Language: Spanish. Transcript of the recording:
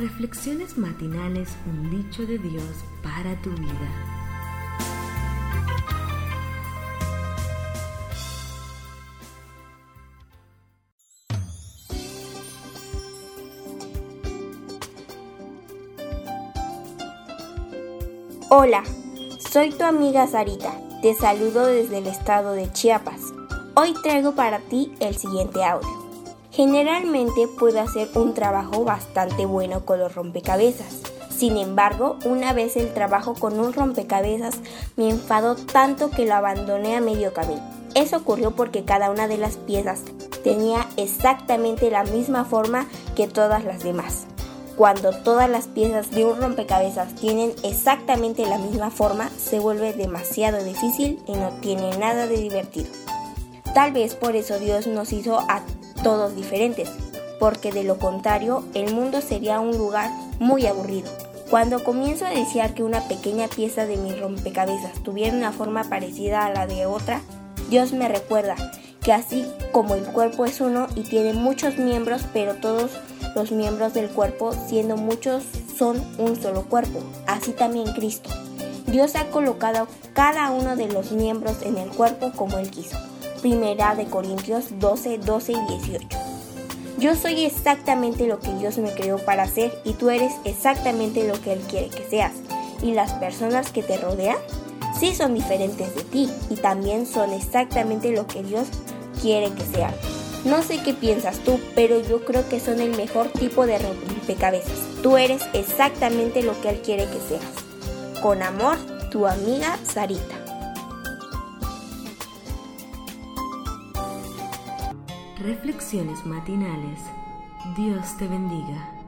Reflexiones matinales, un dicho de Dios para tu vida. Hola, soy tu amiga Sarita. Te saludo desde el estado de Chiapas. Hoy traigo para ti el siguiente audio. Generalmente puedo hacer un trabajo bastante bueno con los rompecabezas. Sin embargo, una vez el trabajo con un rompecabezas me enfadó tanto que lo abandoné a medio camino. Eso ocurrió porque cada una de las piezas tenía exactamente la misma forma que todas las demás. Cuando todas las piezas de un rompecabezas tienen exactamente la misma forma, se vuelve demasiado difícil y no tiene nada de divertido. Tal vez por eso Dios nos hizo a todos diferentes, porque de lo contrario el mundo sería un lugar muy aburrido. Cuando comienzo a desear que una pequeña pieza de mi rompecabezas tuviera una forma parecida a la de otra, Dios me recuerda que así como el cuerpo es uno y tiene muchos miembros, pero todos los miembros del cuerpo, siendo muchos, son un solo cuerpo, así también Cristo. Dios ha colocado cada uno de los miembros en el cuerpo como Él quiso. Primera de Corintios 12, 12 y 18. Yo soy exactamente lo que Dios me creó para ser y tú eres exactamente lo que Él quiere que seas. Y las personas que te rodean sí son diferentes de ti y también son exactamente lo que Dios quiere que sean. No sé qué piensas tú, pero yo creo que son el mejor tipo de rompecabezas. Tú eres exactamente lo que Él quiere que seas. Con amor, tu amiga Sarita. Reflexiones matinales. Dios te bendiga.